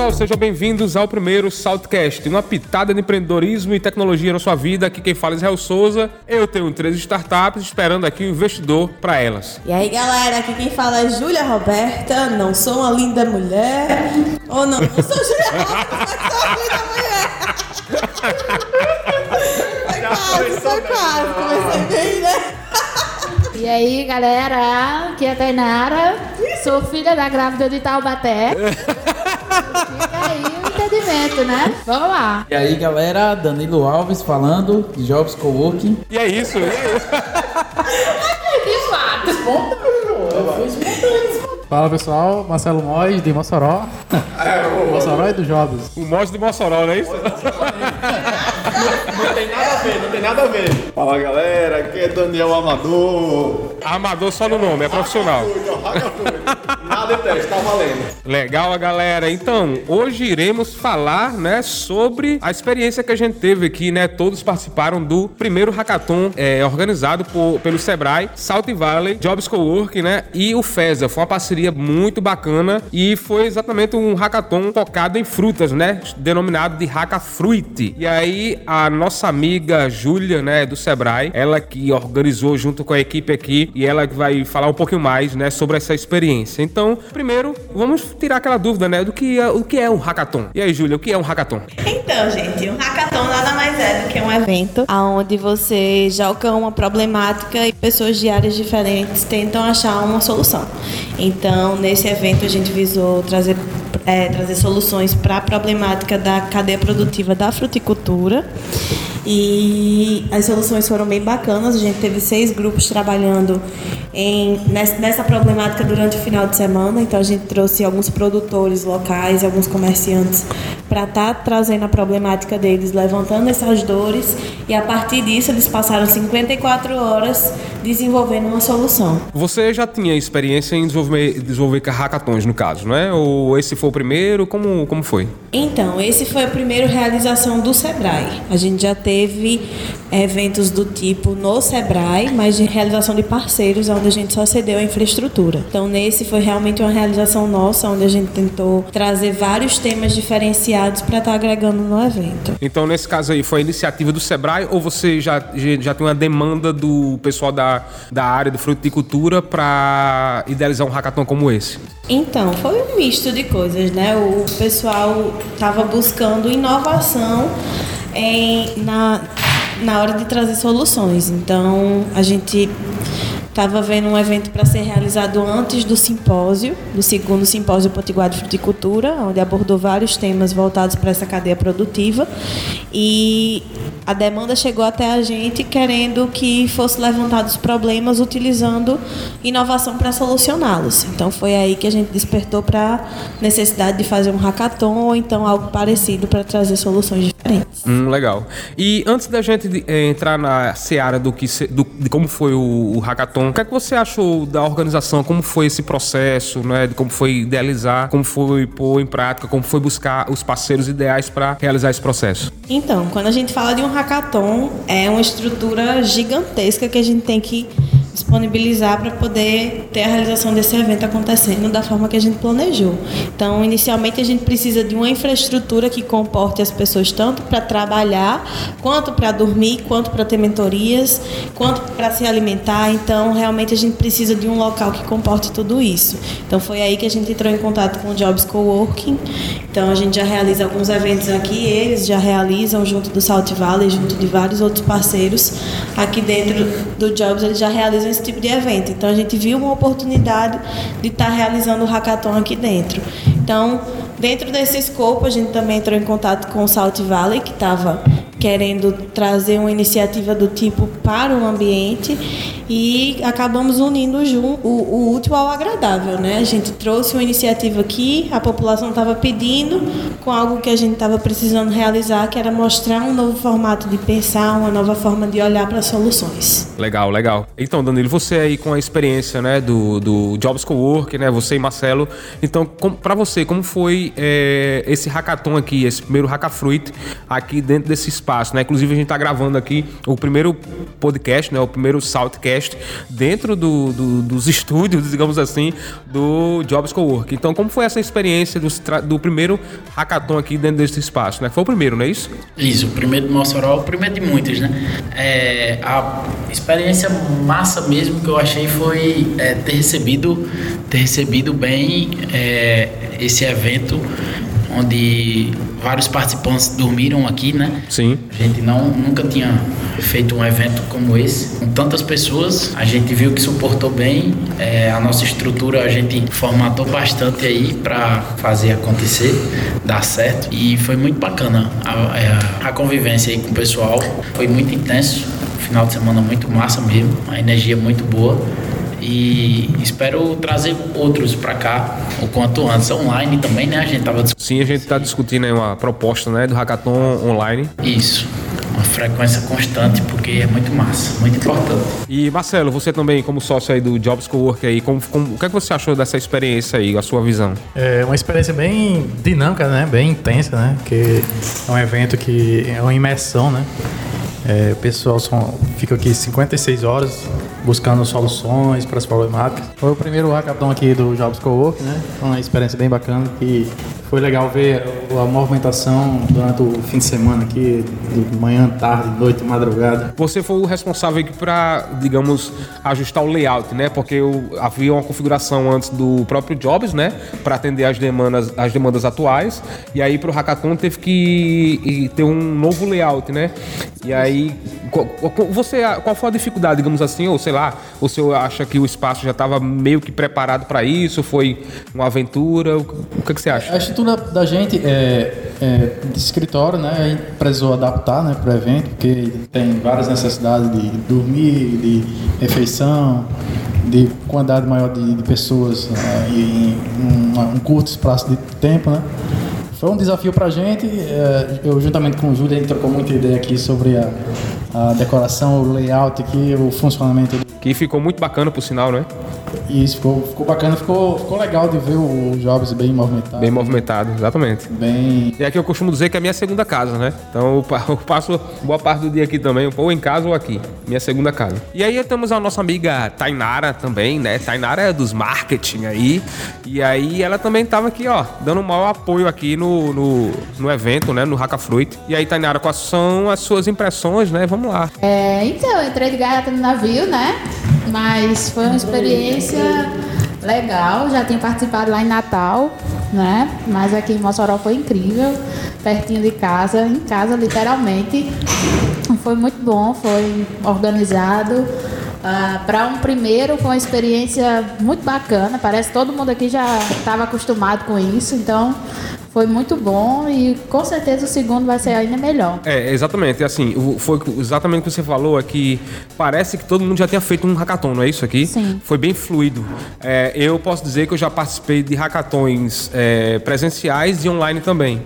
pessoal, sejam bem-vindos ao primeiro Saltcast, uma pitada de empreendedorismo e tecnologia na sua vida. Aqui quem fala é Israel Souza. Eu tenho três startups esperando aqui um investidor para elas. E aí, galera, aqui quem fala é Júlia Roberta. Não sou uma linda mulher. Ou não, não sou Júlia Roberta, mas sou uma linda mulher. Foi quase, foi quase. Comecei bem, né? E aí, galera, aqui é a Tainara, sou filha da grávida de Taubaté. Fica aí o entendimento, né? Vamos lá. E aí, galera, Danilo Alves falando de Jobs Coworking. E é isso. E? De fato. Fala pessoal, Marcelo Mois de Mossoró. Mossoró e do Jobs. O monstro de Mossoró, não é isso? Não tem nada ver, não tem nada a ver. Fala galera, aqui é Daniel Amador. Armador só no nome, é profissional. Nada de teste, tá valendo. Legal, galera. Então, hoje iremos falar, né, sobre a experiência que a gente teve aqui, né? Todos participaram do primeiro hackathon é, organizado por, pelo Sebrae, Salt Valley, Jobs Coworking, né? E o FESA. Foi uma parceria muito bacana e foi exatamente um hackathon focado em frutas, né? Denominado de Hackafruit. E aí, a nossa amiga Júlia, né, do Sebrae, ela que organizou junto com a equipe aqui e ela vai falar um pouquinho mais, né, sobre essa experiência. Então, primeiro, vamos tirar aquela dúvida, né, do que é, o que é um hackathon. E aí, Júlia, o que é um hackathon? Então, gente, um hackathon nada mais é do que um evento onde você joga uma problemática e pessoas de áreas diferentes tentam achar uma solução. Então, nesse evento, a gente visou trazer, é, trazer soluções para a problemática da cadeia produtiva da fruticultura. E as soluções foram bem bacanas. A gente teve seis grupos trabalhando em, nessa, problemática durante o final de semana. Então a gente trouxe alguns produtores locais alguns comerciantes para estar trazendo a problemática deles, levantando essas dores. E a partir disso eles passaram 54 horas desenvolvendo uma solução. Você já tinha experiência em desenvolver, desenvolver hackathons, no caso, não é? Ou esse foi o primeiro? Como, como foi? Então, esse foi a primeira realização do Sebrae. A gente já teve eventos do tipo no Sebrae, mas de realização de parceiros, onde a gente só cedeu a infraestrutura. Então, nesse foi realmente uma realização nossa, onde a gente tentou trazer vários temas diferenciados para estar agregando no evento. Então, nesse caso aí, foi a iniciativa do Sebrae ou você já, já, tem uma demanda do pessoal da, da área de fruticultura para idealizar um hackathon como esse? Então, foi um misto de coisas, né? O pessoal estava buscando inovação em, na, na hora de trazer soluções. Então, a gente estava vendo um evento para ser realizado antes do simpósio, do segundo simpósio Potiguar de Fruticultura, onde abordou vários temas voltados para essa cadeia produtiva. E a demanda chegou até a gente querendo que fossem levantados problemas utilizando inovação para solucioná-los. Então foi aí que a gente despertou para a necessidade de fazer um hackathon ou então algo parecido para trazer soluções diferentes. Hum, legal. E antes da gente eh, entrar na seara do que do- de como foi o, o hackathon, o que é que você achou da organização? Como foi esse processo, né? De como foi idealizar, como foi pôr em prática, como foi buscar os parceiros ideais para realizar esse processo? Então, quando a gente fala de um hackathon, é uma estrutura gigantesca que a gente tem que disponibilizar para poder ter a realização desse evento acontecendo da forma que a gente planejou. Então, inicialmente a gente precisa de uma infraestrutura que comporte as pessoas tanto para trabalhar, quanto para dormir, quanto para ter mentorias, quanto para se alimentar. Então, realmente a gente precisa de um local que comporte tudo isso. Então, foi aí que a gente entrou em contato com o Jobs Coworking. Então, a gente já realiza alguns eventos aqui, eles já realizam junto do Salt Valley, junto de vários outros parceiros. Aqui dentro do Jobs, eles já realizam esse tipo de evento. Então, a gente viu uma oportunidade de estar realizando o hackathon aqui dentro. Então, dentro desse escopo, a gente também entrou em contato com o Salt Valley, que estava querendo trazer uma iniciativa do tipo para o ambiente e acabamos unindo o, o útil ao agradável, né? A gente trouxe uma iniciativa aqui, a população estava pedindo, com algo que a gente estava precisando realizar, que era mostrar um novo formato de pensar, uma nova forma de olhar para soluções. Legal, legal. Então, Danilo, você aí com a experiência, né, do, do Jobs Cowork, né, você e Marcelo. Então, para você, como foi é, esse hackathon aqui, esse primeiro Hackafruit aqui dentro desse espaço, né? Inclusive, a gente tá gravando aqui o primeiro podcast, né, o primeiro podcast dentro do, do- dos estúdios, digamos assim, do Jobs Cowork. Então, como foi essa experiência do, do primeiro hackathon aqui dentro desse espaço? Né? Foi o primeiro, não é isso? Isso, o primeiro de Mossoró, o primeiro de muitos, né? É, a experiência massa mesmo que eu achei foi é, ter recebido ter recebido bem é, esse evento onde vários participantes dormiram aqui, né? Sim. A gente não, nunca tinha feito um evento como esse, com tantas pessoas. A gente viu que suportou bem. é, a nossa estrutura a gente formatou bastante aí para fazer acontecer, dar certo. E foi muito bacana a, é, a- a convivência aí com o pessoal. Foi muito intenso. Final de semana muito massa mesmo. A energia muito boa. E espero trazer outros para cá o quanto antes. Online também, né? A gente tava discutindo Sim, a gente está discutindo aí uma proposta né, do hackathon online. isso. Uma frequência constante, porque é muito massa, muito importante. E Marcelo, você também, como sócio aí do Jobs Cowork aí, como, como- o que, é que você achou dessa experiência aí, a sua visão? É uma experiência bem dinâmica, né? Bem intensa, né? Porque é um evento que é uma imersão, né? É, o pessoal são, fica aqui 56 horas buscando soluções para as problemáticas. Foi o primeiro hackathon aqui do Jobs Cowork, né? Foi uma experiência bem bacana e foi legal ver a movimentação durante o fim de semana aqui, de manhã, tarde, noite, madrugada. Você foi o responsável aqui para, digamos, ajustar o layout, né? Porque eu- havia uma configuração antes do próprio Jobs, né? Para atender as demandas, as demandas atuais. E aí para o hackathon teve que ter um novo layout, né? E aí, qual, você, qual foi a dificuldade, digamos assim, ou sei lá, ou você acha que o espaço já estava meio que preparado para isso? Foi uma aventura? O, o que, que você acha? A estrutura da gente é, é de escritório, né? A gente precisou adaptar né, para o evento, porque tem várias necessidades de dormir, de refeição, de quantidade maior de, de pessoas né, em um, um curto espaço de tempo, né? Foi um desafio para a gente. é, Eu, juntamente com o Júlio, a gente trocou muita ideia aqui sobre a, a decoração, o layout aqui, o funcionamento Que ficou muito bacana, por sinal, né? isso ficou, ficou bacana, ficou, ficou legal de ver o Jobs bem movimentado. Bem movimentado, exatamente. bem E aqui eu costumo dizer que é a minha segunda casa, né? Então eu pa- eu passo boa parte do dia aqui também, ou em casa ou aqui. Minha segunda casa. E aí temos a nossa amiga Tainara também, né? Tainara é dos marketing aí. E aí ela também tava aqui, ó, dando um maior apoio aqui no, no, no evento, né? No Hackafruit. E aí, Tainara, quais são as suas impressões, né? Vamos lá. É, então, eu entrei de gaiata no navio, né? Mas foi uma experiência legal. Já tinha participado lá em Natal, né? Mas aqui em Mossoró foi incrível. Pertinho de casa, em casa, literalmente. Foi muito bom, foi organizado. Para um primeiro foi uma experiência muito bacana. Parece que todo mundo aqui já estava acostumado com isso, então foi muito bom e com certeza o segundo vai ser ainda melhor. É, exatamente. Assim, foi exatamente o que você falou, é que parece que todo mundo já tinha feito um hackathon, não é isso aqui? Sim. Foi bem fluido. É, eu posso dizer que eu já participei de hackathons é, presenciais e online também.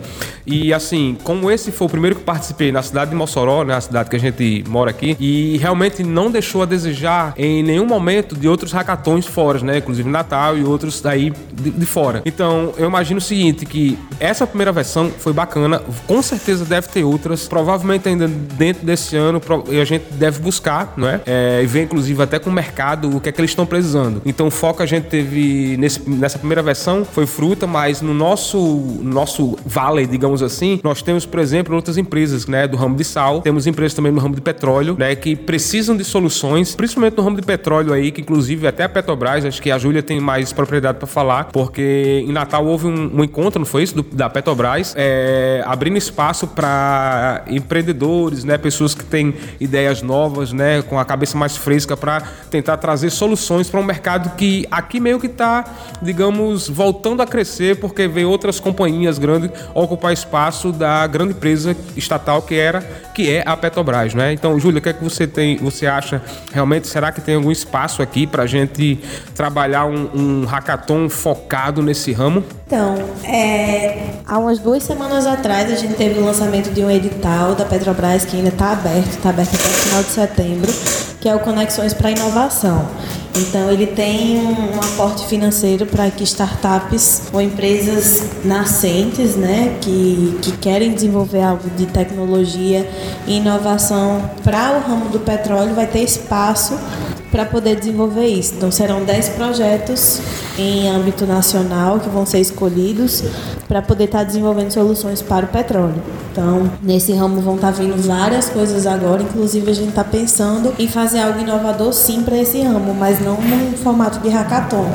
E assim, como esse foi o primeiro que participei na cidade de Mossoró, né, a cidade que a gente mora aqui, e realmente não deixou a desejar em nenhum momento de outros hackathons fora, né? Inclusive Natal e outros aí de, de fora. Então, eu imagino o seguinte, que essa primeira versão foi bacana, com certeza deve ter outras, provavelmente ainda dentro desse ano e a gente deve buscar, não é? É, e ver inclusive até com o mercado o que é que eles estão precisando. Então, o foco a gente teve nesse- nessa primeira versão foi fruta, mas no nosso no nosso vale, digamos assim, nós temos, por exemplo, outras empresas, né, do ramo de sal, temos empresas também no ramo de petróleo, né, que precisam de soluções, principalmente no ramo de petróleo aí, que inclusive até a Petrobras, acho que a Júlia tem mais propriedade para falar, porque em Natal houve um, um encontro, não foi isso, do- da Petrobras, é, abrindo espaço para empreendedores, né, pessoas que têm ideias novas, né, com a cabeça mais fresca para tentar trazer soluções para um mercado que aqui meio que está, digamos, voltando a crescer porque vê outras companhias grandes ocupar da grande empresa estatal que era, que é a Petrobras, né? Então, Júlia, o que é que você tem, você acha realmente será que tem algum espaço aqui para a gente trabalhar um, um hackathon focado nesse ramo? Então, é, há umas duas semanas atrás a gente teve o lançamento de um edital da Petrobras que ainda está aberto, está aberto até o final de setembro, que é o Conexões para Inovação. Então, ele tem um, um aporte financeiro para que startups ou empresas nascentes, né, que, que querem desenvolver algo de tecnologia e inovação para o ramo do petróleo, vai ter espaço para poder desenvolver isso. Então serão 10 projetos em âmbito nacional que vão ser escolhidos para poder estar tá desenvolvendo soluções para o petróleo. Então, nesse ramo vão estar tá vindo várias coisas agora, inclusive a gente está pensando em fazer algo inovador sim para esse ramo, mas não no formato de hackathon.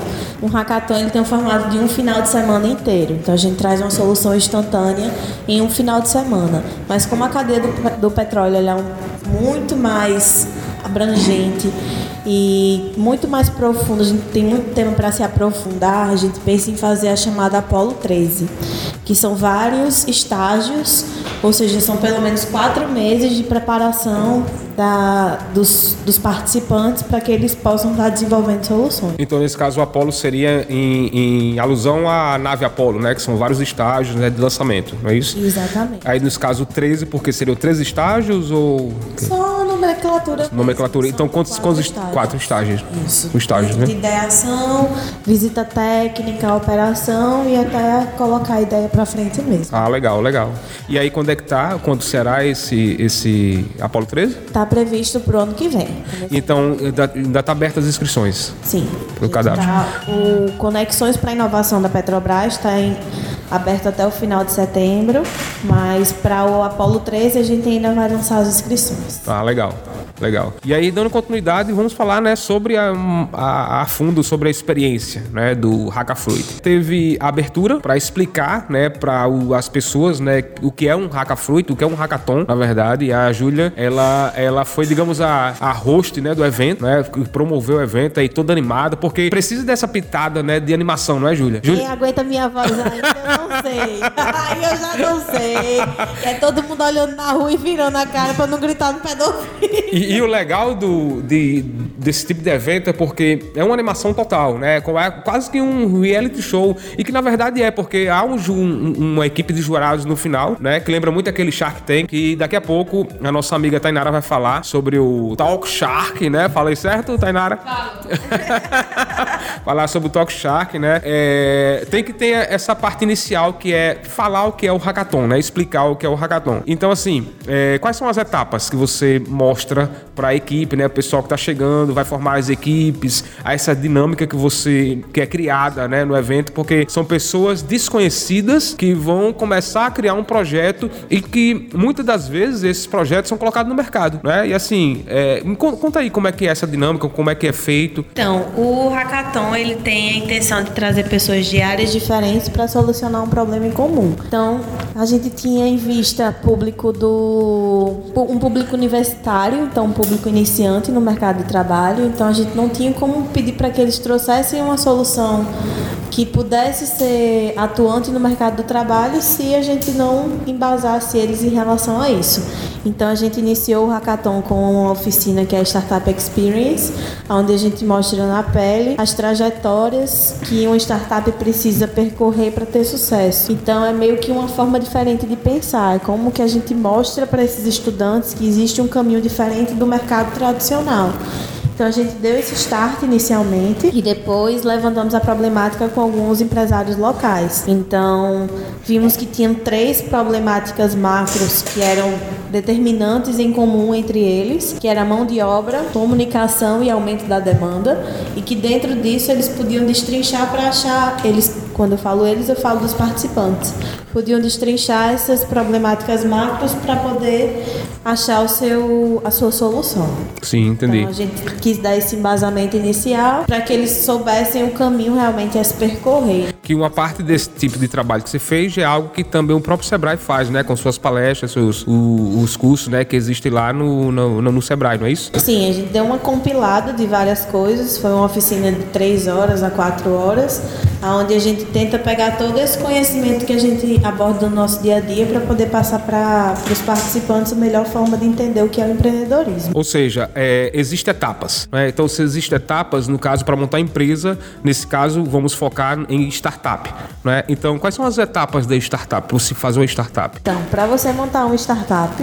Um hackathon ele tem o formato de um final de semana inteiro. Então a gente traz uma solução instantânea em um final de semana. Mas como a cadeia do, do petróleo é um, muito mais abrangente e muito mais profundo, a gente tem muito tempo para se aprofundar, a gente pensa em fazer a chamada Apolo 13, que são vários estágios, ou seja, são pelo menos quatro meses de preparação da, dos, dos participantes para que eles possam estar desenvolvendo soluções. Então, nesse caso, o Apolo seria em, em alusão à nave Apolo, né? Que são vários estágios né, de lançamento, não é isso? Exatamente. Aí, nesse caso, 13, porque seriam três estágios ou... nomenclatura. Nomenclatura. Então, quantos, quantos estágios? quatro estágios? Isso. O estágio, né? De ideação, visita técnica, operação e até colocar a ideia para frente mesmo. Ah, legal, legal. E aí, quando é que tá? Quando será esse, esse Apolo 13? Tá previsto pro ano que vem. Então, ainda está abertas as inscrições? Sim. Para o cadastro? Tá, o Conexões para Inovação da Petrobras está aberto até o final de setembro, mas para o Apolo 13 a gente ainda vai lançar as inscrições. Ah, legal. Legal. E aí, dando continuidade, vamos falar né, sobre a, a, a fundo sobre a experiência né, do Hackafruit. Teve abertura para explicar né, para as pessoas né, o que é um Hackafruit, o que é um hackathon, na verdade. E a Júlia, ela, ela foi, digamos, a, a host né, do evento, né, que promoveu o evento aí toda animada, porque precisa dessa pitada né, de animação, não é, Júlia? Júlia... Quem aguenta minha voz ainda, eu não sei. Aí eu já não sei. É todo mundo olhando na rua e virando a cara para não gritar no pé do ouvido. E, o legal do, de, desse tipo de evento é porque é uma animação total, né? É quase que um reality show. E que na verdade é, porque há um, um, uma equipe de jurados no final, né? Que lembra muito aquele Shark Tank. E daqui a pouco a nossa amiga Tainara vai falar sobre o Talk Shark, né? Falei certo, Tainara? Falo. falar sobre o Talk Shark, né? É, tem que ter essa parte inicial que é falar o que é o hackathon, né? Explicar o que é o hackathon. Então, assim, é, quais são as etapas que você mostra para a equipe, né? O pessoal que está chegando, vai formar as equipes, a essa dinâmica que você que é criada, né, no evento, porque são pessoas desconhecidas que vão começar a criar um projeto e que muitas das vezes esses projetos são colocados no mercado, né? E assim, é, conta aí como é que é essa dinâmica, como é que é feito. Então, o hackathon ele tem a intenção de trazer pessoas de áreas diferentes para solucionar um problema em comum. Então, a gente tinha em vista público do um público universitário, então um público iniciante no mercado de trabalho, então a gente não tinha como pedir para que eles trouxessem uma solução que pudesse ser atuante no mercado do trabalho se a gente não embasasse eles em relação a isso. Então a gente iniciou o hackathon com uma oficina que é a Startup Experience, onde a gente mostra na pele as trajetórias que uma startup precisa percorrer para ter sucesso. Então é meio que uma forma diferente de pensar, é como que a gente mostra para esses estudantes que existe um caminho diferente do mercado tradicional. Então a gente deu esse start inicialmente e depois levantamos a problemática com alguns empresários locais. Então vimos que tinham três problemáticas macros que eram determinantes em comum entre eles, que era mão de obra, comunicação e aumento da demanda, e que dentro disso eles podiam destrinchar para achar eles quando eu falo eles, eu falo dos participantes. Podiam destrinchar essas problemáticas macros para poder achar o seu, a sua solução. Sim, entendi. Então, a gente quis dar esse embasamento inicial para que eles soubessem o caminho realmente a se percorrer. Que uma parte desse tipo de trabalho que você fez é algo que também o próprio Sebrae faz, né? Com suas palestras, seus, o, os cursos né? que existem lá no, no, no, Sebrae, não é isso? Sim, a gente deu uma compilada de várias coisas. Foi uma oficina de três horas a quatro horas, onde a gente tenta pegar todo esse conhecimento que a gente aborda no nosso dia a dia para poder passar para os participantes a melhor forma de entender o que é o empreendedorismo. Ou seja, é, existem etapas. Né? Então, se existem etapas, no caso, para montar empresa, nesse caso, vamos focar em startup. Né? Então, quais são as etapas da startup, para se fazer uma startup? Então, para você montar uma startup,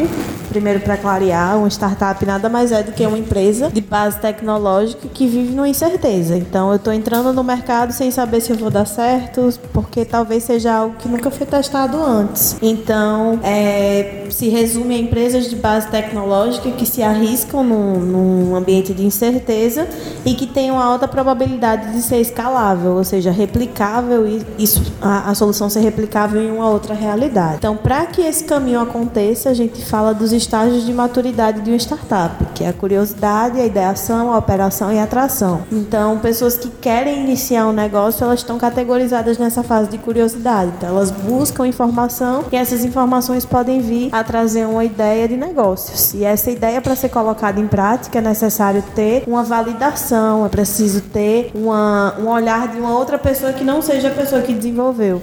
primeiro para clarear, uma startup nada mais é do que uma empresa de base tecnológica que vive numa incerteza. Então, eu estou entrando no mercado sem saber se eu vou dar certo, porque talvez seja algo que nunca foi testado antes. Então, é, se resume a empresas de base tecnológica que se arriscam num, num ambiente de incerteza e que uma alta probabilidade de ser escalável, ou seja, replicável e isso, a, a solução ser replicável em uma outra realidade. Então, para que esse caminho aconteça, a gente fala dos estágios de maturidade de uma startup, que é a curiosidade, a ideação, a operação e a atração. Então, pessoas que querem iniciar um negócio, elas estão categorizadas nessa fase de curiosidade. Então, elas buscam informação e essas informações podem vir a trazer uma ideia de negócios. E essa ideia, para ser colocada em prática, é necessário ter uma validação, é preciso ter uma, um olhar de uma outra pessoa que não seja a pessoa que desenvolveu.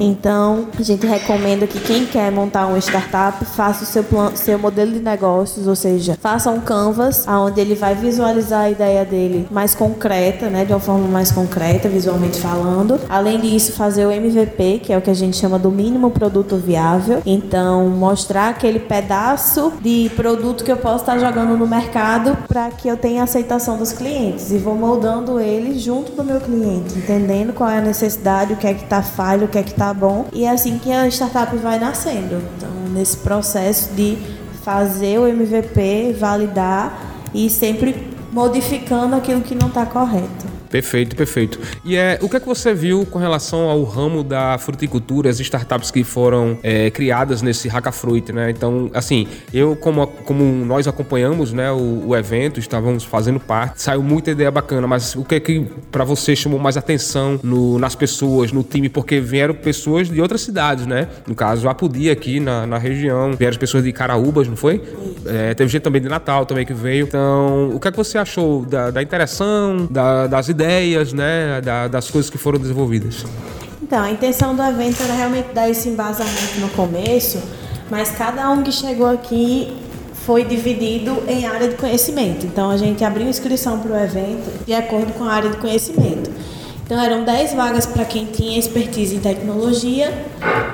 Então, a gente recomenda que quem quer montar uma startup faça o seu, seu modelo de negócios, ou seja, faça um canvas onde ele vai visualizar a ideia dele mais concreta, né, de uma forma mais concreta, visualmente falando. Além disso, fazer o MVP, que é o que a gente chama do mínimo produto viável. Então, mostrar aquele pedaço de produto que eu posso estar jogando no mercado para que eu tenha aceitação dos clientes e vou moldando ele junto do meu cliente, entendendo qual é a necessidade, o que é que está falho, o que é que está bom. E é assim que a startup vai nascendo. Então, nesse processo de fazer o MVP, validar e sempre modificando aquilo que não está correto. Perfeito, perfeito. E é, o que é que você viu com relação ao ramo da fruticultura, as startups que foram é, criadas nesse Hackafruit, né? Então, assim, eu como, como nós acompanhamos, né, o, o, evento, estávamos fazendo parte, saiu muita ideia bacana, mas o que é que para você chamou mais atenção no, nas pessoas, no time, porque vieram pessoas de outras cidades, né? No caso, Apudi aqui na, na região, vieram pessoas de Caraúbas, não foi? É, teve gente também de Natal também que veio. Então, o que é que você achou da, da interação, da, das ideias ideias, né, da, das coisas que foram desenvolvidas? Então, a intenção do evento era realmente dar esse embasamento no começo, mas cada um que chegou aqui foi dividido em área de conhecimento. Então, a gente abriu inscrição para o evento de acordo com a área de conhecimento. Então, eram 10 vagas para quem tinha expertise em tecnologia,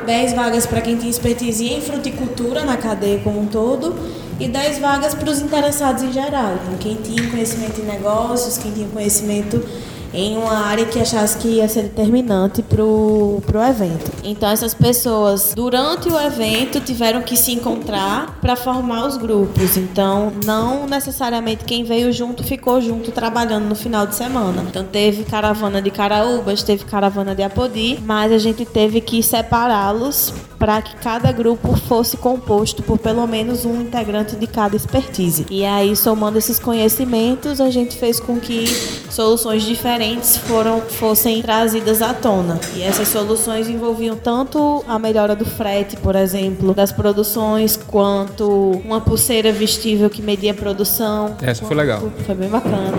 10 vagas para quem tinha expertise em fruticultura na cadeia como um todo e 10 vagas para os interessados em geral. Então, quem tinha conhecimento em negócios, quem tinha conhecimento em uma área que achasse que ia ser determinante para o evento. Então, essas pessoas, durante o evento, tiveram que se encontrar para formar os grupos. Então, não necessariamente quem veio junto ficou junto trabalhando no final de semana. Então, teve caravana de Caraúbas, teve caravana de Apodi, mas a gente teve que separá-los para que cada grupo fosse composto por pelo menos um integrante de cada expertise. E aí, somando esses conhecimentos, a gente fez com que soluções diferentes foram, fossem trazidas à tona. E essas soluções envolviam tanto a melhora do frete, por exemplo, das produções, quanto uma pulseira vestível que media a produção. Essa foi legal. Foi bem bacana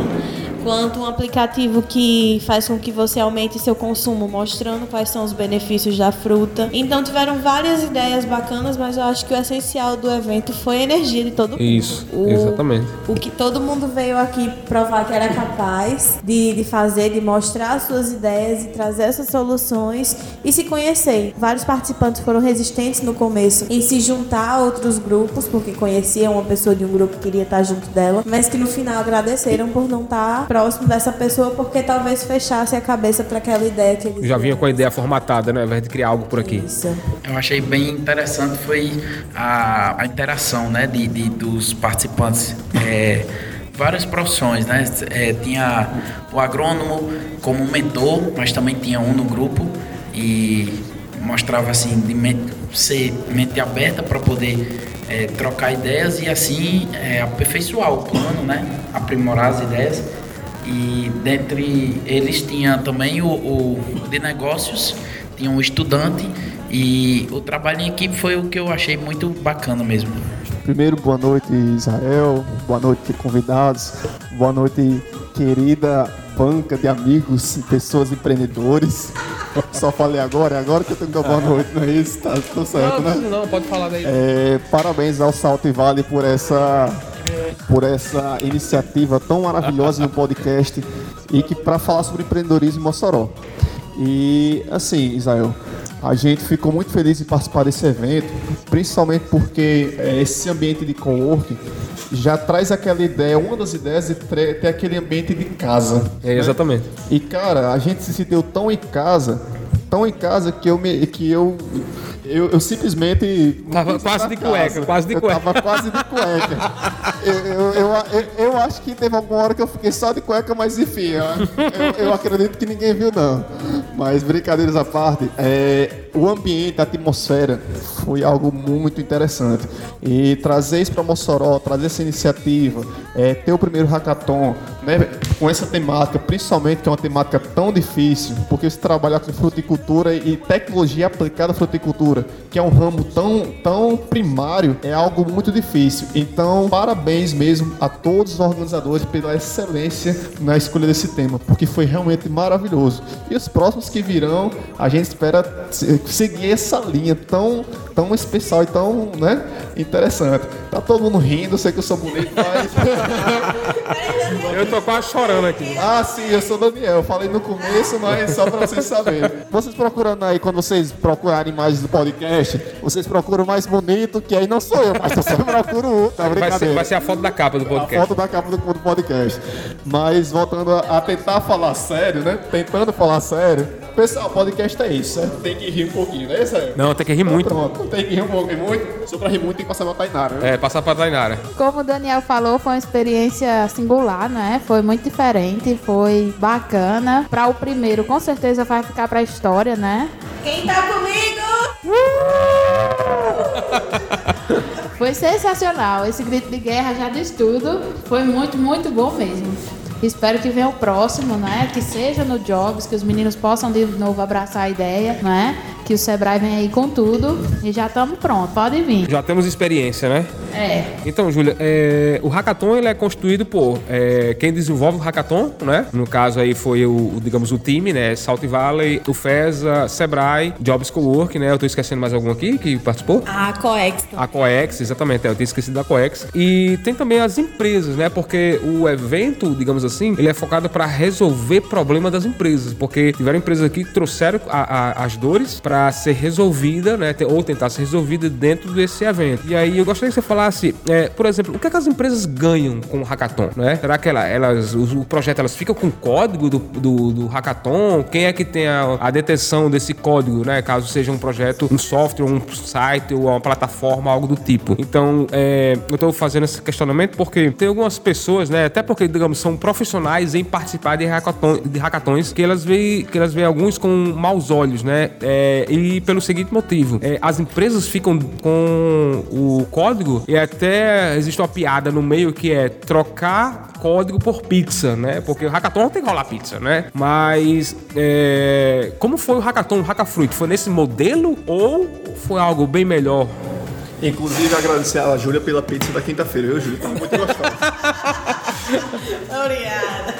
quanto um aplicativo que faz com que você aumente seu consumo, mostrando quais são os benefícios da fruta. Então tiveram várias ideias bacanas, mas eu acho que o essencial do evento foi a energia de todo mundo. Isso, o, exatamente. O que todo mundo veio aqui provar que era capaz de, de fazer, de mostrar suas ideias e trazer essas soluções e se conhecer. Vários participantes foram resistentes no começo em se juntar a outros grupos, porque conheciam uma pessoa de um grupo que queria estar junto dela, mas que no final agradeceram por não estar próximo dessa pessoa porque talvez fechasse a cabeça para aquela ideia que eles já vinha com a ideia formatada, né, ao invés de criar algo por aqui. Isso. Eu achei bem interessante foi a, a interação, né, de, de dos participantes. É, várias profissões, né? É, tinha o agrônomo como mentor, mas também tinha um no grupo e mostrava assim de mente, ser mente aberta para poder é, trocar ideias e assim é, aperfeiçoar o plano, né? Aprimorar as ideias e dentre eles tinha também o, o de negócios, tinha um estudante e o trabalho em equipe foi o que eu achei muito bacana mesmo. Primeiro, boa noite Israel, boa noite convidados, boa noite querida banca de amigos e pessoas empreendedores. Só falei agora, é agora que eu tenho que dar boa noite, não é isso? Tá tudo certo, não, né? Não, pode falar daí. É, parabéns ao Salto e Vale por essa por essa iniciativa tão maravilhosa no podcast e que para falar sobre empreendedorismo em Mossoró. E assim, Israel, a gente ficou muito feliz em participar desse evento, principalmente porque é, esse ambiente de coworking já traz aquela ideia, uma das ideias de ter aquele ambiente de casa. É, exatamente. Né? E cara, a gente se sentiu tão em casa, tão em casa que eu me, que eu Eu, eu simplesmente. Tava quase de cueca, quase de eu cueca. Tava quase de cueca. eu, eu, eu, eu- eu acho que teve alguma hora que eu fiquei só de cueca, mas enfim, eu, eu- eu acredito que ninguém viu, não. Mas brincadeiras à parte, é, o ambiente, a atmosfera foi algo muito interessante. E trazer isso para Mossoró, trazer essa iniciativa, é, ter o primeiro hackathon, né, com essa temática, principalmente que é uma temática tão difícil, porque você trabalha com fruticultura e tecnologia aplicada à fruticultura, que é um ramo tão, tão primário, é algo muito difícil. Então, parabéns mesmo a todos os organizadores pela excelência na escolha desse tema, porque foi realmente maravilhoso. E os próximos que virão, a gente espera se- seguir essa linha tão, tão especial e tão né, interessante. Tá todo mundo rindo, eu sei que eu sou bonito, mas. Eu tô quase chorando aqui. Ah, sim, eu sou Daniel. Eu falei no começo, mas só pra vocês saberem. Vocês procurando aí, quando vocês procurarem imagens do podcast, vocês procuram o mais bonito, que aí não sou eu, mas eu só procuro o. Tá Vai ser, vai ser a foto da capa do A podcast. foto da capa do, do podcast. Mas voltando a, a tentar falar sério, né? Tentando falar sério. Pessoal, podcast é isso, certo? Tem que rir um pouquinho, né? Isso aí. Não, tem que rir muito. Pronto, tem que rir um muito. Só pra rir muito tem que passar uma Tainara, né? É, passar pra Tainara. Como o Daniel falou, foi uma experiência singular, né? Foi muito diferente, foi bacana. Para o primeiro, com certeza vai ficar para a história, né? Quem tá comigo? Foi sensacional. Esse grito de guerra já diz tudo. Foi muito, muito bom mesmo. Espero que venha o próximo, né? Que seja no Jobs, que os meninos possam de novo abraçar a ideia, né? Que o Sebrae vem aí com tudo. E já estamos prontos, pode vir. Já temos experiência, né? É. Então, Júlia, é, o Hackathon ele é constituído por é, quem desenvolve o Hackathon, né? No caso aí foi o, o, digamos, o time, né? Salt Valley, o FESA, Sebrae, Jobs Cowork, né? Eu tô esquecendo mais algum aqui que participou? A Coex. A Coex, exatamente, é, eu tinha esquecido da Coex. E tem também as empresas, né? Porque o evento, digamos assim, ele é focado para resolver problema das empresas. Porque tiveram empresas aqui que trouxeram a- a- as dores para ser resolvida, né? Ou tentar ser resolvida dentro desse evento. E aí eu gostaria que você falasse, é, por exemplo, o que, é que as empresas ganham com o hackathon, né? Será que ela- elas, o, o projeto, elas ficam com o código do, do, do hackathon? Quem é que tem a, a detenção desse código, né? Caso seja um projeto, um software, um site ou uma plataforma, algo do tipo. Então, é, eu estou fazendo esse questionamento porque tem algumas pessoas, né? Até porque, digamos, são profissionais em participar de, hackathon, de hackathons que elas veem, que elas veem alguns com maus olhos, né? É, e pelo seguinte motivo, é, as empresas ficam com o código e até existe uma piada no meio que é trocar código por pizza, né? Porque o hackathon não tem que rolar pizza, né? Mas é, como foi o hackathon, o Hackafruit? Foi nesse modelo ou foi algo bem melhor? Inclusive, agradecer a Júlia pela pizza da quinta-feira, viu, Júlia? Tá muito gostosa. Obrigada.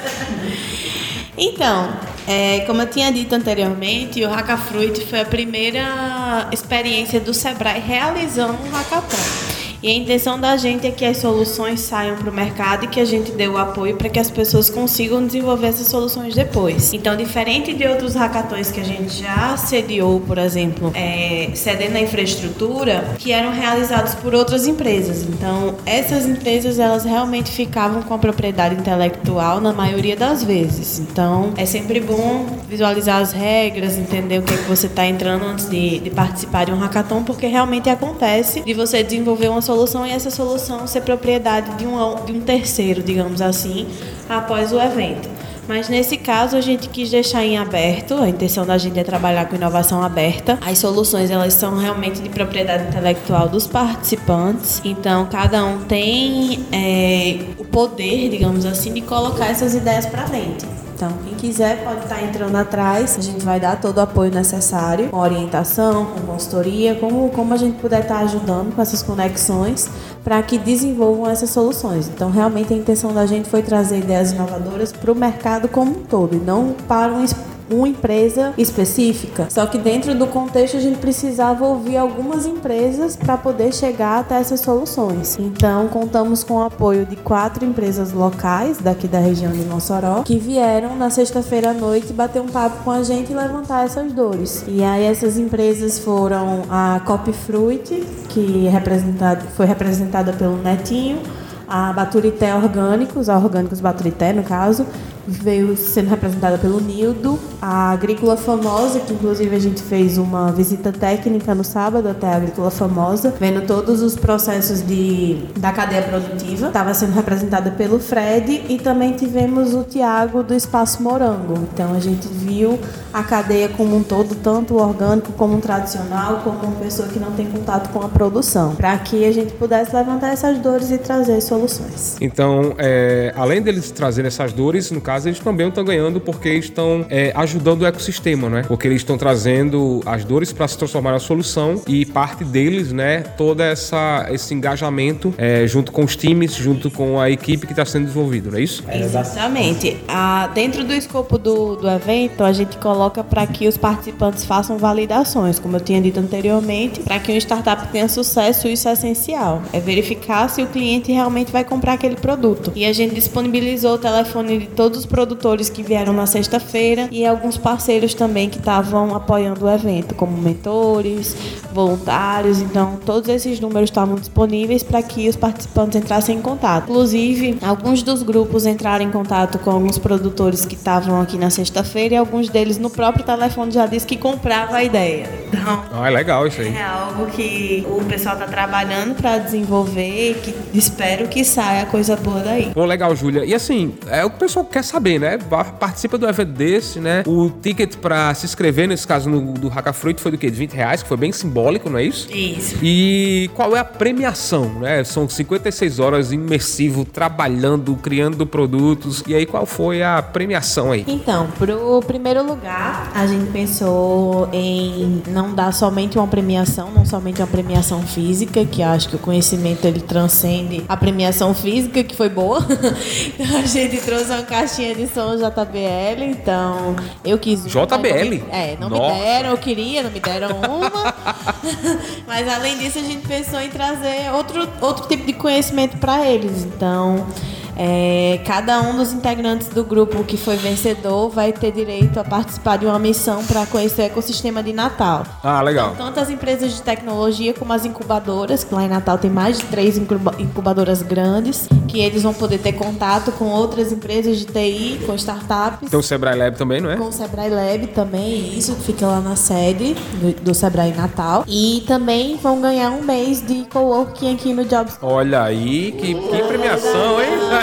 Então, é, como eu tinha dito anteriormente, o Hackafruit foi a primeira experiência do Sebrae realizando um hackathon. E a intenção da gente é que as soluções saiam para o mercado e que a gente dê o apoio para que as pessoas consigam desenvolver essas soluções depois. Então, diferente de outros hackathons que a gente já sediou, por exemplo, é, cedendo a infraestrutura, que eram realizados por outras empresas. Então, essas empresas elas realmente ficavam com a propriedade intelectual na maioria das vezes. Então, é sempre bom visualizar as regras, entender o que, é que você está entrando antes de, de participar de um hackathon, porque realmente acontece de você desenvolver uma solução e essa solução ser propriedade de um, de um terceiro, digamos assim, após o evento. Mas nesse caso a gente quis deixar em aberto, a intenção da gente é trabalhar com inovação aberta. As soluções elas são realmente de propriedade intelectual dos participantes, então cada um tem é, o poder, digamos assim, de colocar essas ideias para frente. Então, quem quiser pode estar entrando atrás, a gente vai dar todo o apoio necessário, com orientação, com consultoria, como, como a gente puder estar ajudando com essas conexões para que desenvolvam essas soluções. Então, realmente a intenção da gente foi trazer ideias inovadoras para o mercado como um todo, e não para um uma empresa específica. Só que dentro do contexto a gente precisava ouvir algumas empresas para poder chegar até essas soluções. Então contamos com o apoio de quatro empresas locais daqui da região de Mossoró que vieram na sexta-feira à noite bater um papo com a gente e levantar essas dores. E aí essas empresas foram a Copy Fruit, que representada- foi representada pelo Netinho, a Baturité Orgânicos, a Orgânicos Baturité no caso, veio sendo representada pelo Nildo, a Agrícola Famosa, que inclusive a gente fez uma visita técnica no sábado até a Agrícola Famosa, vendo todos os processos de, da cadeia produtiva. Estava sendo representada pelo Fred e também tivemos o Tiago do Espaço Morango. Então a gente viu a cadeia como um todo, tanto o orgânico como o tradicional, como uma pessoa que não tem contato com a produção, para que a gente pudesse levantar essas dores e trazer soluções. Então, é, além deles trazerem essas dores, no caso, eles também estão ganhando porque estão é, ajudando o ecossistema, né? Porque eles estão trazendo as dores para se transformar na solução e parte deles, né, todo essa, esse engajamento é, junto com os times, junto com a equipe que está sendo desenvolvido, não é isso? Exatamente. Ah, dentro do escopo do, do evento, a gente coloca para que os participantes façam validações, como eu tinha dito anteriormente, para que uma startup tenha sucesso, isso é essencial. É verificar se o cliente realmente vai comprar aquele produto. E a gente disponibilizou o telefone de todos os produtores que vieram na sexta-feira e alguns parceiros também que estavam apoiando o evento, como mentores, voluntários. Então, todos esses números estavam disponíveis para que os participantes entrassem em contato. Inclusive, alguns dos grupos entraram em contato com alguns produtores que estavam aqui na sexta-feira e alguns deles no próprio telefone já disse que comprava a ideia. Então, Ah, é legal isso aí. é algo que o pessoal está trabalhando para desenvolver e que espero que saia coisa boa daí. Pô, legal, Júlia. E assim, é o que o pessoal quer saber, né? Va- Participa do evento desse, né? O ticket pra se inscrever, nesse caso no, do Hackafruit, foi do quê? De 20 reais, que foi bem simbólico, não é isso? Isso. E qual é a premiação, né? São 56 horas imersivo, trabalhando, criando produtos. E aí, qual foi a premiação aí? Então, pro primeiro lugar, a gente pensou em não dar somente uma premiação, não somente uma premiação física, que acho que o conhecimento ele transcende a premiação física, que foi boa. então a gente trouxe uma caixinha de som JBL, então eu quis uma, JBL? mas não me- É, não Nossa. me deram, eu queria, não me deram uma. mas além disso, a gente pensou em trazer outro, outro tipo de conhecimento para eles. Então, é, cada um dos integrantes do grupo que foi vencedor vai ter direito a participar de uma missão para conhecer o ecossistema de Natal. Ah, legal. Tanto as empresas de tecnologia como as incubadoras, que lá em Natal tem mais de três incuba- incubadoras grandes, que eles vão poder ter contato com outras empresas de TI, com startups. Tem o Sebrae Lab também, não é? Com o Sebrae Lab também, isso que fica lá na sede do, do Sebrae Natal. E também vão ganhar um mês de coworking aqui no Jobs. Olha aí, que, que premiação, hein?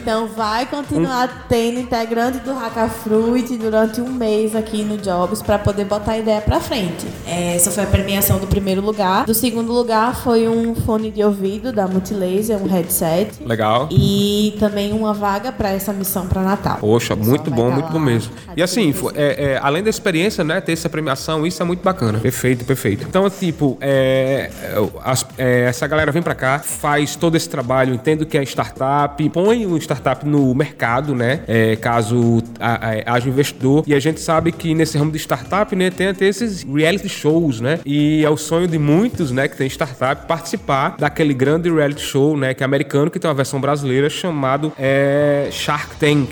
Então vai continuar tendo integrante do Hackafruit durante um mês aqui no Jobs para poder botar a ideia para frente. É, Essa foi a premiação do primeiro lugar. Do segundo lugar foi um fone de ouvido da Multilaser, um headset. legal. E também uma vaga para essa missão para Natal. Poxa, pessoal muito bom, tá muito bom mesmo. E assim, é, é, além da experiência, né, ter essa premiação, isso é muito bacana. Perfeito, perfeito. Então, tipo, é, é, as- é, essa galera vem pra cá, faz todo esse trabalho, entende o que é startup, põe o startup no mercado, né, é, caso haja investidor. E a gente sabe que nesse ramo de startup, né, tem até esses reality shows, né, e é o sonho de muitos, né, que tem startup, participar daquele grande reality show, né, que é americano, que tem uma versão brasileira chamado é, Shark Tank,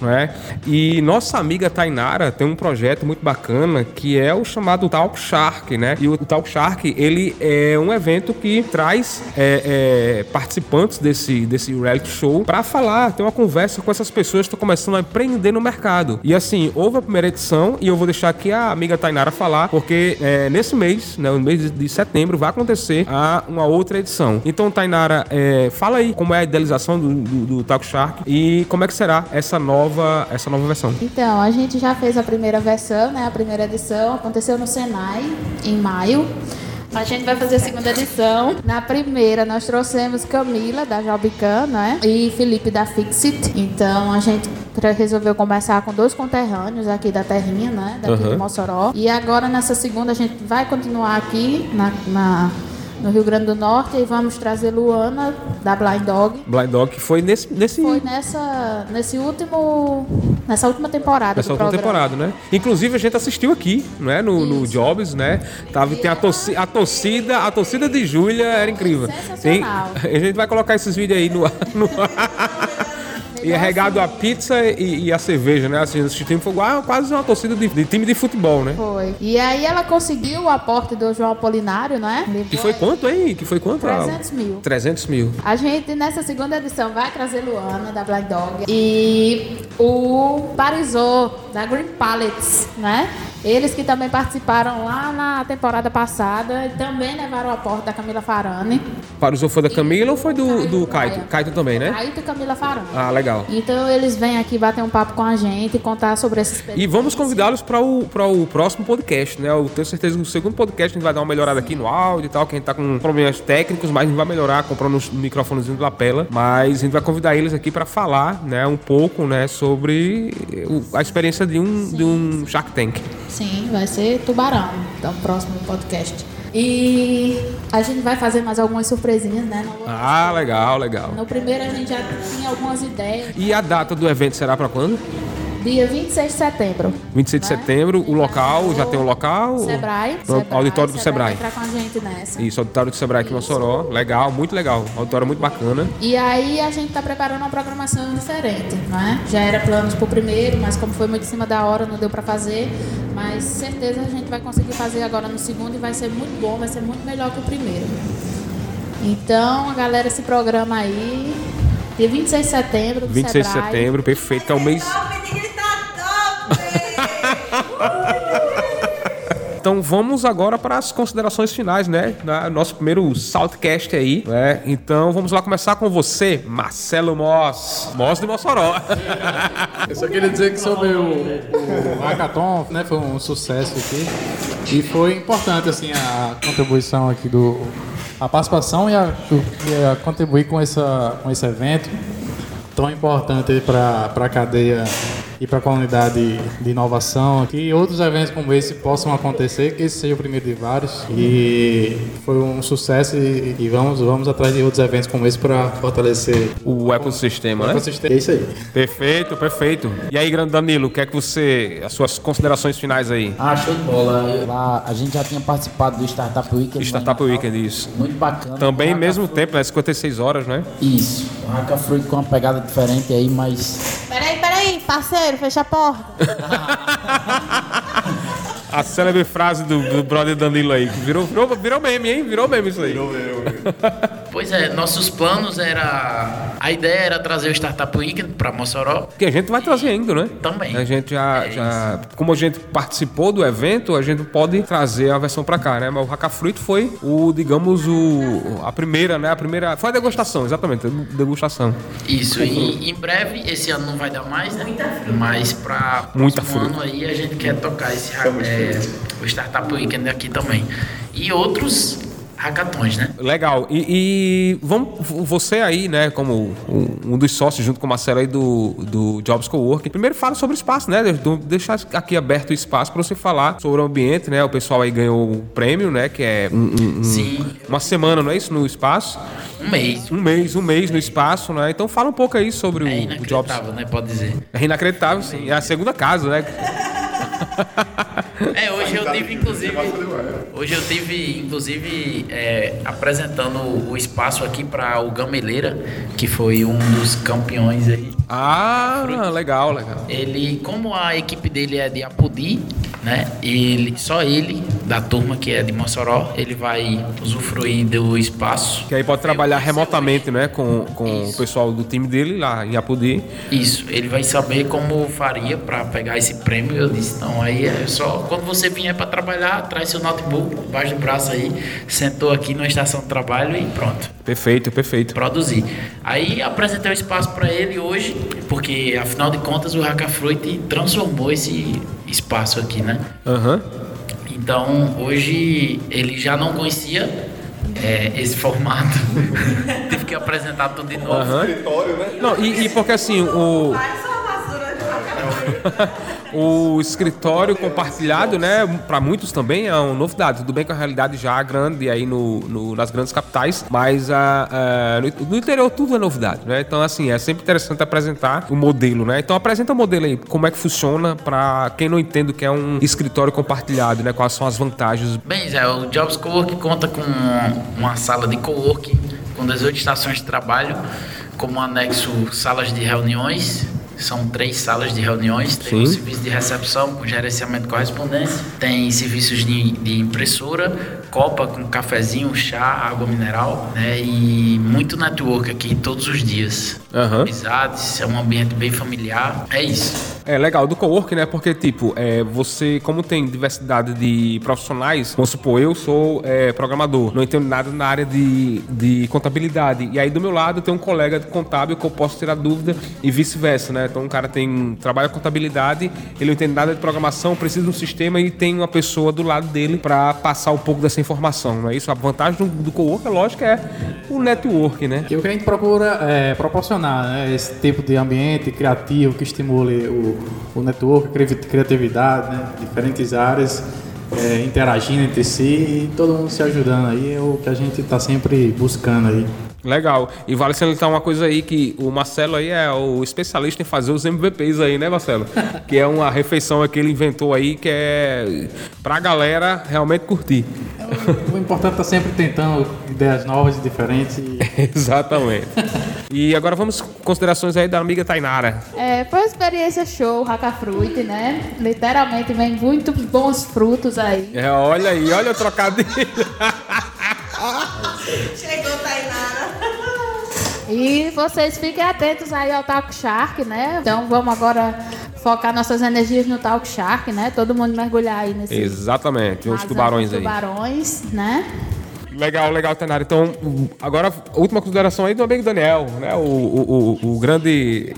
não é? E nossa amiga Tainara tem um projeto muito bacana que é o chamado Talk Shark, né? E o Talk Shark, ele é um evento que traz é, é, participantes desse, desse reality show para falar, ter uma conversa com essas pessoas que estão começando a empreender no mercado. E assim, houve a primeira edição e eu vou deixar aqui a amiga Tainara falar, porque é, nesse mês, né, no mês de- setembro, vai acontecer a, uma outra edição. Então, Tainara, é, fala aí como é a idealização do, do, do Talk Shark e como é que será essa nova, essa nova versão. Então, a gente já fez a primeira versão, né? A primeira edição aconteceu no Senai em maio. A gente vai fazer a segunda edição. Na primeira, nós trouxemos Camila, da Jobican, né? E Felipe, da Fixit. Então, a gente resolveu conversar com dois conterrâneos aqui da Terrinha, né? Daqui Aham. de Mossoró. E agora, nessa segunda, a gente vai continuar aqui na, na- no Rio Grande do Norte e vamos trazer Luana, da Blind Dog. Blind Dog que foi nesse, nesse Foi nessa, nesse último, nessa última temporada Nessa última programa. temporada, né? Inclusive a gente assistiu aqui, né? No, no Jobs, né? Tava, tem a, torci a torcida, a torcida de Júlia era incrível. Tem, Sensacional. a gente vai colocar esses vídeos aí no, no E é regado a pizza e, e a cerveja, né? Assim, esse time foi igual- quase uma torcida de, de time de futebol, né? Foi. E aí ela conseguiu o aporte do João Apolinário, né? Que foi quanto aí? Que foi quanto? 300 mil. 300 mil. A gente, nessa segunda edição, vai trazer Luana, da Blind Dog, e o Parisô, da Green Pallets, né? Eles que também participaram lá na temporada passada e também levaram o aporte da Camila Farani. Para o foi da Camila ou foi do, Camila do? Maia. Kaito também, né? Aí e Camila Farani. Ah, legal. Então eles vêm aqui bater um papo com a gente e contar sobre essa experiência. E vamos convidá-los para o, o próximo podcast, né? Eu tenho certeza que no segundo podcast a gente vai dar uma melhorada aqui no áudio e tal, que a gente tá com problemas técnicos, mas a gente vai melhorar comprando um microfonezinho de lapela. Mas a gente vai convidar eles aqui para falar, né, um pouco, né, sobre a experiência de um, de um Shark Tank. Sim, vai ser Tubarão, então próximo podcast. E a gente vai fazer mais algumas surpresinhas, né? Ah, legal, legal. No primeiro a gente já tinha algumas ideias. E a data do evento será para quando? Dia 26 de setembro. 26 de né? setembro, o local, já tem o local? Sebrae. Sebrae, auditório do Sebrae. entrar com a gente nessa. Isso, auditório do Sebrae aqui em Mossoró. Legal, muito legal. Auditório muito bacana. E aí a gente tá preparando uma programação diferente, né? Já era planos pro primeiro, mas como foi muito em cima da hora, não deu pra fazer. Mas certeza a gente vai conseguir fazer agora no segundo e vai ser muito bom, vai ser muito melhor que o primeiro. Então a galera se programa aí. Dia 26 de setembro, do 26 de Sebrae. setembro, perfeito. É o mês. Então vamos agora para as considerações finais, né? Nosso primeiro Saltcast aí, né? Então vamos lá começar com você, Marcelo Moss. Moss de Mossoró. Eu só queria dizer que sobre o, o Hackathon, né, foi um sucesso aqui. E foi importante, assim, a contribuição aqui do... A participação e a, e a contribuir com, essa, com esse evento tão importante para a cadeia e para a comunidade de inovação. Que outros eventos como esse possam acontecer, que esse seja o primeiro de vários. E foi um sucesso e, e vamos, vamos atrás de outros eventos como esse para fortalecer O ecossistema, o né? ecossistema. É isso aí. Perfeito, perfeito. E aí, grande Danilo, o que é que você. As suas considerações finais aí? Ah, show de bola. Lá, a gente já tinha participado do Startup Weekend. Startup em Natal. Weekend, isso. Muito bacana. Também mesmo tempo, né? 56 horas, né? Isso. O Hacka Fruit com uma pegada diferente aí, mas Peraí, parceiro, fecha a porta. A célebre frase do, do brother Danilo aí, que virou, virou, virou meme, hein? Virou meme isso aí. Pois é, nossos planos era. A ideia era trazer o Startup Weekend para Mossoró. Que a gente vai trazer ainda, né? Também. A gente já, É já. Como a gente participou do evento, a gente pode trazer a versão pra cá, né? Mas o Hackafruit foi o, digamos, o. A primeira, né? A primeira. Foi a degustação, exatamente, a degustação. Isso, e em breve, esse ano não vai dar mais, né? Mas para Muita próximo fruta. ano aí a gente quer tocar esse é, o Startup Weekend aqui também. E outros hackathons, né? Legal. E, e vamos, você aí, né, como um, um dos sócios, junto com o Marcelo aí do, do Jobs Coworking, primeiro fala sobre o espaço, né? De- Deixar aqui aberto o espaço para você falar sobre o ambiente, né? O pessoal aí ganhou o prêmio, né? Que é um- um- Sim. uma semana, não é isso? No espaço. Um mês. Um mês, um mês no espaço, né? Então fala um pouco aí sobre É o, o Jobs. inacreditável, né? Pode dizer. É inacreditável, sim. É a segunda casa, né? É, hoje eu tive, inclusive. Hoje eu tive, inclusive, é, apresentando o espaço aqui para o Gameleira, que foi um dos campeões aí. Ah, legal, legal. Ele, como a equipe dele é de Apodi, né? Ele, só ele, da turma que é de Mossoró, ele vai usufruir do espaço. Que aí pode trabalhar remotamente, né? Com, com o pessoal do time dele lá em Apodi. Isso, ele vai saber como faria para pegar esse prêmio. Eu disse, não, aí é só quando você vier para trabalhar, traz seu notebook debaixo do braço aí, sentou aqui na estação de trabalho e pronto, Perfeito, perfeito. produzir. Aí apresentei o espaço para ele hoje, porque afinal de contas o Hackafruit transformou esse espaço aqui, né? Aham. Então hoje ele já não conhecia é, esse formato, tive que apresentar tudo de novo. Aham. Não, e, e porque assim, o. o escritório compartilhado, né, para muitos também é uma novidade. Tudo bem que a realidade já é grande aí no, no- nas grandes capitais, mas a, a- no, no interior tudo é novidade, né? Então, assim, é sempre interessante apresentar o modelo, né? Então, apresenta o modelo aí, como é que funciona para quem não entende o que é um escritório compartilhado, né? Quais são as vantagens. Bem, Zé, o Jobs Cowork conta com uma sala de coworking com 18 estações de trabalho, como anexo salas de reuniões. São três salas de reuniões. Tem Sim. o serviço de recepção com gerenciamento de correspondência. Tem serviços de, de impressora, copa com cafezinho, chá, água mineral, né? E muito network aqui todos os dias. Aham. Amizades, é um ambiente bem familiar. É isso. É legal do cowork, né? Porque, tipo, é, você, como tem diversidade de profissionais, vamos supor, eu sou é, programador, não entendo nada na área de, de contabilidade. E aí do meu lado tem um colega de contábil que eu posso tirar dúvida e vice-versa, né? Então um cara tem trabalha com contabilidade, ele não entende nada de programação, precisa de um sistema e tem uma pessoa do lado dele para passar um pouco dessa informação, não é isso? A vantagem do, do cowork, é lógico, é o network, né? E o que a gente procura é proporcionar né, esse tipo de ambiente criativo que estimule o, o network, cri- criatividade, né, diferentes áreas é, interagindo entre si e todo mundo se ajudando aí é o que a gente está sempre buscando aí. Legal. E vale salientar uma coisa aí que o Marcelo aí é o especialista em fazer os MVPs aí, né, Marcelo? que é uma refeição que ele inventou aí que é pra galera realmente curtir. O importante é estar sempre tentando ideias novas e diferentes. E... Exatamente. E agora vamos com considerações aí da amiga Tainara. É, foi uma experiência show, Fruit, né? Literalmente vem muitos bons frutos aí. É, olha aí, olha o trocadilho. Chegou, Tainara. E vocês fiquem atentos aí ao Talk Shark, né? Então vamos agora focar nossas energias no Talk Shark, né? Todo mundo mergulhar aí nesse Exatamente, uns razão tubarões aí. tubarões, né? Legal, legal, Tainara. Então, agora, última consideração aí do amigo Daniel, né? O, o, o, o grande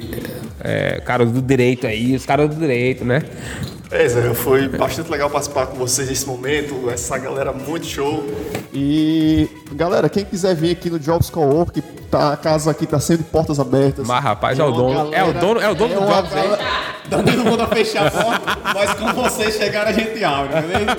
é, cara do direito aí, os caras do direito, né? É, Zé, foi bastante legal participar com vocês nesse momento, essa galera muito show. E galera, quem quiser vir aqui no Jobs Co-work, tá, a casa aqui tá sempre de portas abertas. Mas, rapaz, é o dono. É o galera- dono, é o dono do uma Jobs galera- Danilo manda fechar a porta, mas quando vocês chegarem a gente abre, beleza?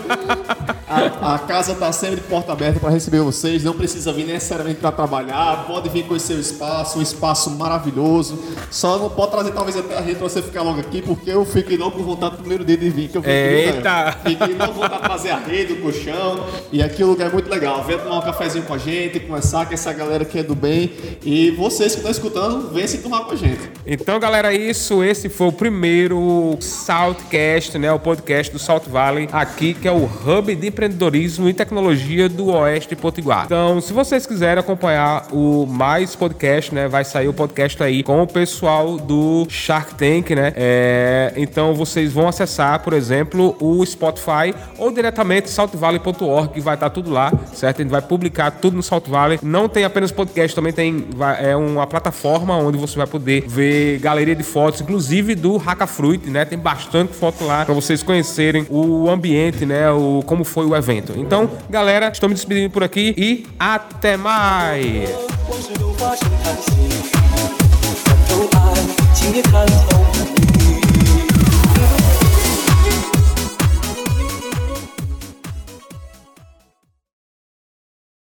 A, a casa tá sempre de porta aberta para receber vocês. Não precisa vir necessariamente para trabalhar. Pode vir conhecer o espaço, um espaço maravilhoso. Só não pode trazer talvez até a gente pra você ficar logo aqui, porque eu fiquei logo com vontade no primeiro dia de vir. Que eu fiquei, Eita! né? Fiquei vontade de trazer a rede, o colchão. E aqui o lugar é muito legal. Vem tomar um cafezinho com a gente, conversar com essa galera que é do bem. E vocês que estão escutando, vem se tomar com a gente. Então, galera, isso. Esse foi o primeiro Saltcast, né? O podcast do Salt Valley, aqui, que é o hub de empreendedorismo e tecnologia do Oeste Potiguar. Então, se vocês quiserem acompanhar o mais podcast, né? Vai sair o podcast aí com o pessoal do Shark Tank, né? É, então, vocês vão acessar, procurar, por exemplo, o Spotify ou diretamente saltvale.org, que vai estar tudo lá, certo? A gente vai publicar tudo no Salt Valley. Não tem apenas podcast, também tem é uma plataforma onde você vai poder ver galeria de fotos, inclusive do Hackafruit, né? Tem bastante foto lá para vocês conhecerem o ambiente, né? O, como foi o evento. Então, galera, estou me despedindo por aqui e até mais! you.